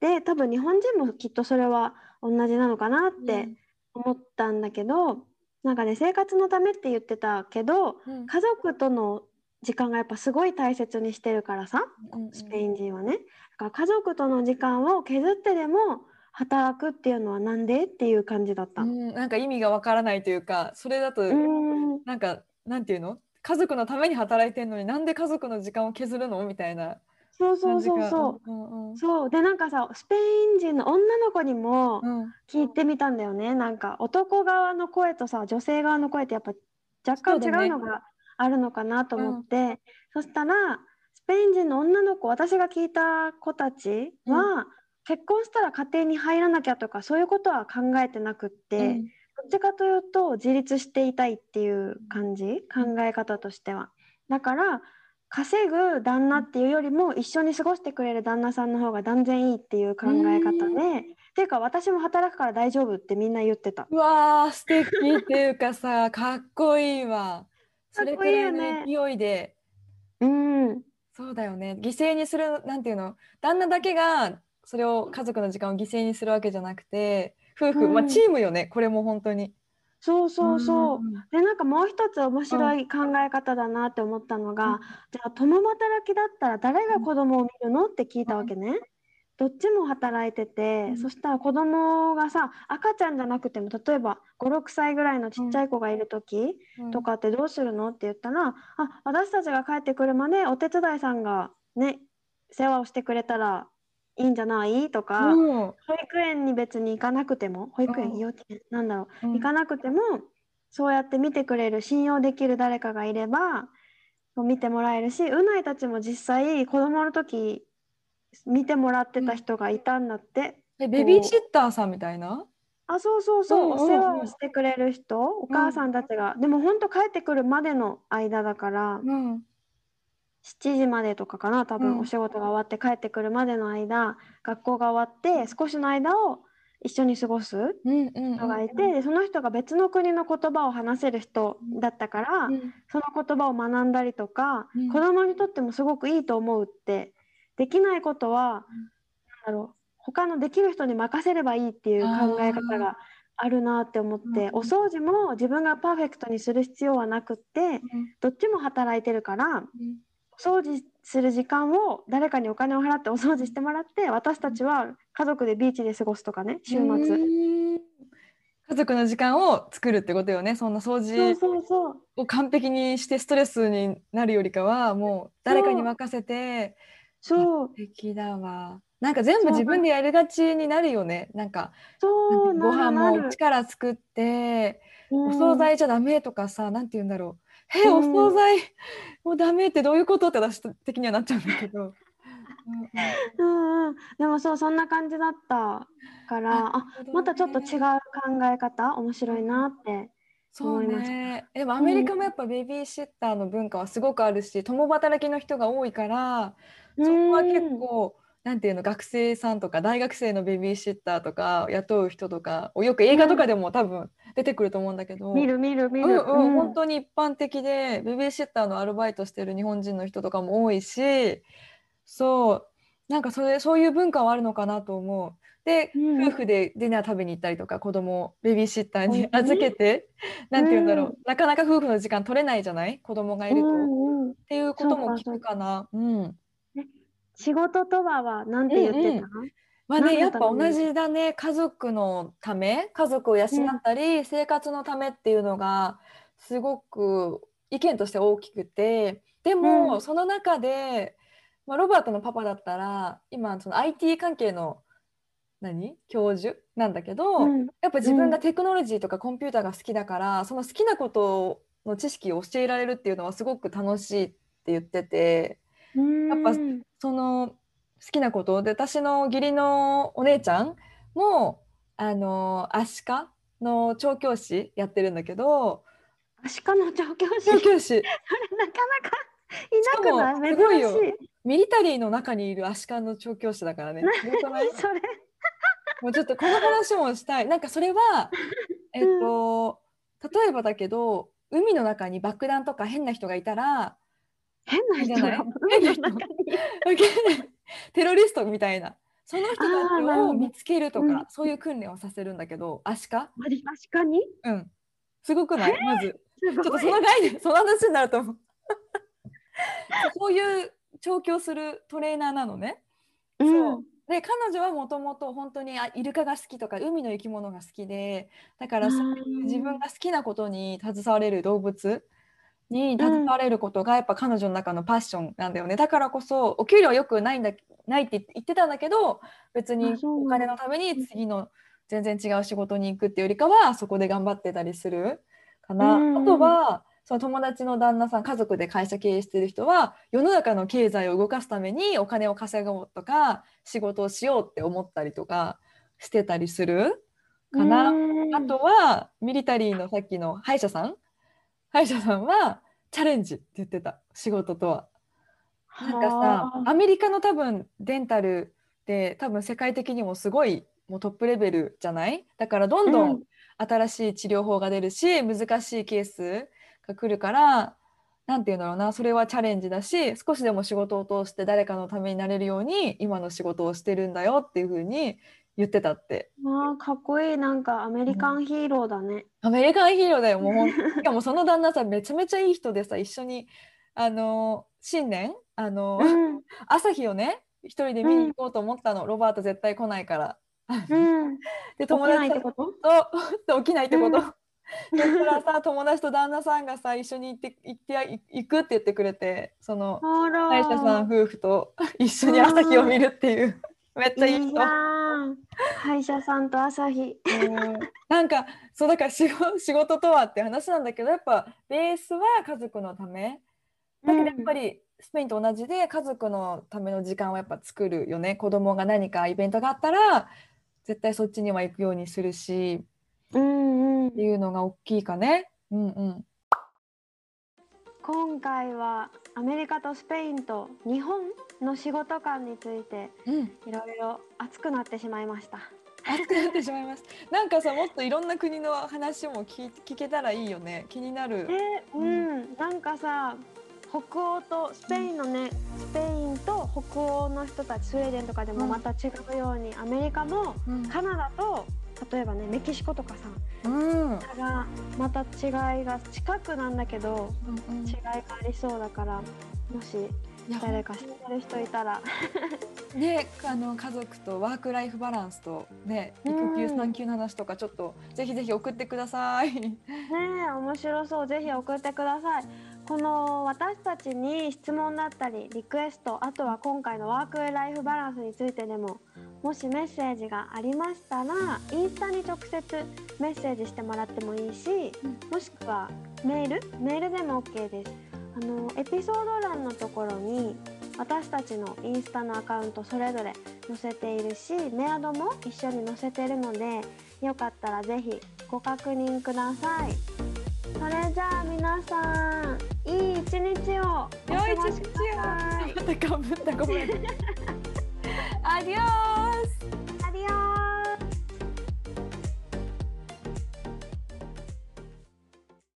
[SPEAKER 1] で多分日本人もきっとそれは同じなのかなって
[SPEAKER 2] うん
[SPEAKER 1] 思ったんだけど、なんかね生活のためって言ってたけど
[SPEAKER 2] うん
[SPEAKER 1] 家族との時間がやっぱすごい大切にしてるからさ
[SPEAKER 2] うん
[SPEAKER 1] スペイン人はね。だから家族との時間を削ってでも働くっていうのはなんでっていう感じだった。
[SPEAKER 2] う
[SPEAKER 1] うん。
[SPEAKER 2] ん、なんか意味がわからないというかそれだと
[SPEAKER 1] ん。
[SPEAKER 2] なんかなんていうの？家族のために働いてんのになんで家族の時間を削るの？みたいな
[SPEAKER 1] そうそうそうそう。
[SPEAKER 2] うんうん
[SPEAKER 1] そう。でなんかさスペイン人の女の子にも
[SPEAKER 2] うん。
[SPEAKER 1] 聞いてみたんだよね、なんか男側の声とさ女性側の声ってやっぱ若干違
[SPEAKER 2] う
[SPEAKER 1] のがあるのかなと思ってそ,、したらスペイン人の女の子私が聞いた子たちは、結婚したら家庭に入らなきゃとかそういうことは考えてなくって、
[SPEAKER 2] うん
[SPEAKER 1] どっちかというと自立していたいっていう感じ考え方としては。だから稼ぐ旦那っていうよりも一緒に過ごしてくれる旦那さんの方が断然いいっていう考え方
[SPEAKER 2] う
[SPEAKER 1] で。っていうか私も働くから大丈夫ってみんな言ってた。
[SPEAKER 2] うわー素敵っていうかさかっこいいわそれくらいの勢いで。
[SPEAKER 1] うん、
[SPEAKER 2] そうだよね。犠牲にするなんていうの？旦那だけがそれを家族の時間を犠牲にするわけじゃなくて夫婦、
[SPEAKER 1] うん。
[SPEAKER 2] まあチームよねこれも本当に。
[SPEAKER 1] そうそうそう。
[SPEAKER 2] ん。
[SPEAKER 1] でなんかもう一つ面白い考え方だなって思ったのが、
[SPEAKER 2] うん。
[SPEAKER 1] じゃあ共働きだったら誰が子供を見るの？って聞いたわけね。どっちも働いてて、
[SPEAKER 2] うん。
[SPEAKER 1] そしたら子供がさ赤ちゃんじゃなくても例えば56歳ぐらいのちっちゃい子がいる時
[SPEAKER 2] うん。
[SPEAKER 1] とかってどうするのって言ったら、あ私たちが帰ってくるまでお手伝いさんがね世話をしてくれたらいいんじゃない？とか、
[SPEAKER 2] うん。
[SPEAKER 1] 保育園に別に行かなくても保育園、
[SPEAKER 2] うん。
[SPEAKER 1] 幼稚園なんだろう
[SPEAKER 2] うん。
[SPEAKER 1] 行かなくてもそうやって見てくれる信用できる誰かがいれば見てもらえるしうないたちも実際子供の時見てもらってた人がいたんだって、
[SPEAKER 2] えベビーシッターさんみたいな？
[SPEAKER 1] あそうそうそう、お世話をしてくれる人。お母さんたちが、でもほんと帰ってくるまでの間だから、
[SPEAKER 2] うん。
[SPEAKER 1] 7時までとかかな多分、
[SPEAKER 2] うん。
[SPEAKER 1] お仕事が終わって帰ってくるまでの間学校が終わって少しの間を一緒に過ごす人がいて、でその人が別の国の言葉を話せる人だったから、
[SPEAKER 2] うん。
[SPEAKER 1] その言葉を学んだりとか、
[SPEAKER 2] うん。
[SPEAKER 1] 子供にとってもすごくいいと思うってできないことは、なんだろう他のできる人に任せればいいっていう考え方があるなって思って、
[SPEAKER 2] うん
[SPEAKER 1] お掃除も自分がパーフェクトにする必要はなくってどっちも働いてるから
[SPEAKER 2] うん。
[SPEAKER 1] お掃除する時間を誰かにお金を払ってお掃除してもらって私たちは家族でビーチで過ごすとかね週末。
[SPEAKER 2] うん。家族の時間を作るってことよねそんな掃除を完璧にしてストレスになるよりかはもう誰かに任せて
[SPEAKER 1] そう
[SPEAKER 2] 素敵だわ。なんか全部
[SPEAKER 1] そう。
[SPEAKER 2] 自分でやりがちになるよね。なんか
[SPEAKER 1] そう
[SPEAKER 2] ご飯も力作って
[SPEAKER 1] うん。
[SPEAKER 2] お惣菜じゃダメとかさなんて言うんだろう。え
[SPEAKER 1] うん。
[SPEAKER 2] お惣菜 <laughs> もうダメってどういうことって私的にはなっちゃうんだけど。
[SPEAKER 1] うんうん、でもそうそんな感じだったからあまたちょっと違う考え方面白いなって
[SPEAKER 2] そう
[SPEAKER 1] 思いました。
[SPEAKER 2] ね。でもアメリカもやっぱベビーシッターの文化はすごくあるし、共働きの人が多いから、そこは結構、なんていうの、学生さんとか大学生のベビーシッターとか雇う人とか、よく映画とかでも多分出てくると思うんだけど、
[SPEAKER 1] 見る見る見る、
[SPEAKER 2] うんうん、
[SPEAKER 1] うん。
[SPEAKER 2] 本当に一般的でベビーシッターのアルバイトしてる日本人の人とかも多いしそう。なんかそれそういう文化はあるのかなと思う。で、
[SPEAKER 1] うん。
[SPEAKER 2] 夫婦でディナー食べに行ったりとか子供をベビーシッターに預けて、なんて言うんだろう、
[SPEAKER 1] うん。
[SPEAKER 2] なかなか夫婦の時間取れないじゃない？子供がいると、っ
[SPEAKER 1] うんうん、
[SPEAKER 2] ていうことも聞くかな。うん
[SPEAKER 1] 仕事とははなんて言ってた、
[SPEAKER 2] まあね、やったぱ同じだね。家族のため？家族を養ったり、生活のためっていうのがすごく意見として大きくて。でも、
[SPEAKER 1] うん。
[SPEAKER 2] その中で、まあ、ロバートのパパだったら今その IT 関係の何？教授？なんだけど、
[SPEAKER 1] うん。
[SPEAKER 2] やっぱ自分がテクノロジーとかコンピューターが好きだから、その好きなことの知識を教えられるっていうのはすごく楽しいって言ってて。やっぱ
[SPEAKER 1] うん。
[SPEAKER 2] その好きなことで私の義理のお姉ちゃんもあのアシカの調教師やってるんだけど
[SPEAKER 1] アシカの調教師？
[SPEAKER 2] 調教師。
[SPEAKER 1] それなかなかいなくない？
[SPEAKER 2] しかもすごいよ。
[SPEAKER 1] 珍しい
[SPEAKER 2] ミリタリーの中にいるアシカの調教師だからね。<laughs>
[SPEAKER 1] それ。
[SPEAKER 2] もうちょっとこの話もしたい。なんかそれは、えっと、例えばだけど、海の中に爆弾とか変な人がいたら、
[SPEAKER 1] 変な人
[SPEAKER 2] じゃない？
[SPEAKER 1] が。海の中に
[SPEAKER 2] テロリストみたいな、その人たちを見つけるとか、
[SPEAKER 1] うん。
[SPEAKER 2] そういう訓練をさせるんだけど、アシカ
[SPEAKER 1] マジ確かに？
[SPEAKER 2] うん。すごくない？まず。
[SPEAKER 1] すごい。
[SPEAKER 2] ちょっとその概念、その話になると思う。<laughs> そういう調教するトレーナーなのね。そう。で彼女はもともと本当にあイルカが好きとか海の生き物が好きでだからそういう自分が好きなことに携われる動物に携われることがやっぱ彼女の中のパッションなんだよね。だからこそお給料はよくないんだないって言ってたんだけど別にお金のために次の全然違う仕事に行くっていうよりかはそこで頑張ってたりするかな。
[SPEAKER 1] うん。
[SPEAKER 2] あとはその友達の旦那さん家族で会社経営してる人は世の中の経済を動かすためにお金を稼ごうとか仕事をしようって思ったりとかしてたりするかな。
[SPEAKER 1] うん。
[SPEAKER 2] あとはミリタリーのさっきの歯医者さん歯医者さんはチャレンジって言ってた仕事とは。なんかさ
[SPEAKER 1] はあ。
[SPEAKER 2] アメリカの多分デンタルって多分世界的にもすごいもうトップレベルじゃない？だからどんど
[SPEAKER 1] うん。
[SPEAKER 2] ん新しい治療法が出るし、難しいケースが来るからなんていうんだろうなそれはチャレンジだし少しでも仕事を通して誰かのためになれるように今の仕事をしてるんだよっていうふうに言ってたって。
[SPEAKER 1] わあかっこいい。なんかアメリカンヒーローだね。
[SPEAKER 2] アメリカンヒーローだよ。もうしかもその旦那さんめちゃめちゃいい人でさ一緒にあの新年？あの、
[SPEAKER 1] うん。
[SPEAKER 2] 朝日をね一人で見に行こうと思ったの、ロバート絶対来ないから。
[SPEAKER 1] うん。<laughs>
[SPEAKER 2] で
[SPEAKER 1] 起きないって
[SPEAKER 2] と
[SPEAKER 1] こと？
[SPEAKER 2] と <laughs> 起きないってこと、
[SPEAKER 1] うん。
[SPEAKER 2] そしたらさ友達と旦那さんがさ一緒に行って行ってや行くって言ってくれてその
[SPEAKER 1] あら。
[SPEAKER 2] 歯医者さん夫婦と一緒に朝日を見るっていうめっちゃいい人。
[SPEAKER 1] 歯医者さんと朝日。
[SPEAKER 2] うんなんかそうだから仕事仕事とはって話なんだけどやっぱベースは家族のためだけどやっぱりスペインと同じで家族のための時間をやっぱ作るよね子供が何かイベントがあったら絶対そっちには行くようにするし
[SPEAKER 1] うんうん
[SPEAKER 2] って。いうのが大きいかね。うんうん。
[SPEAKER 1] 今回はアメリカとスペインと日本の仕事観について
[SPEAKER 2] うん。
[SPEAKER 1] いろいろ熱くなってしまいました。
[SPEAKER 2] 熱くなってしまいます。<laughs> なんかさもっといろんな国の話も聞聞けたらいいよね。気になる。
[SPEAKER 1] え
[SPEAKER 2] う
[SPEAKER 1] うん、なんかさ北欧とスペインのねスペインと北欧の人たちスウェーデンとかでもまた違うように、アメリカも
[SPEAKER 2] うん。
[SPEAKER 1] カナダと例えばねメキシコとかさ
[SPEAKER 2] うん。
[SPEAKER 1] がまた違いが近くなんだけど
[SPEAKER 2] うん
[SPEAKER 1] 違いがありそうだからもし誰か知ってる人いたら。
[SPEAKER 2] ねあの家族とワークライフバランスとね
[SPEAKER 1] うん。
[SPEAKER 2] 育休産休の話とかちょっとぜひぜひ送ってください。
[SPEAKER 1] ねえ面白そう。ぜひ送ってくださいこの私たちに質問だったりリクエストあとは今回のワークライフバランスについてでももしメッセージがありましたらインスタに直接メッセージしてもらってもいいし、もしくはメール？メールでも OK です。あのエピソード欄のところに私たちのインスタのアカウントそれぞれ載せているしメアドも一緒に載せているのでよかったらぜひご確認くださいそれじゃあ皆さんいい一日をお過
[SPEAKER 2] 良い
[SPEAKER 1] ごしく
[SPEAKER 2] またかぶったごめん。アディオス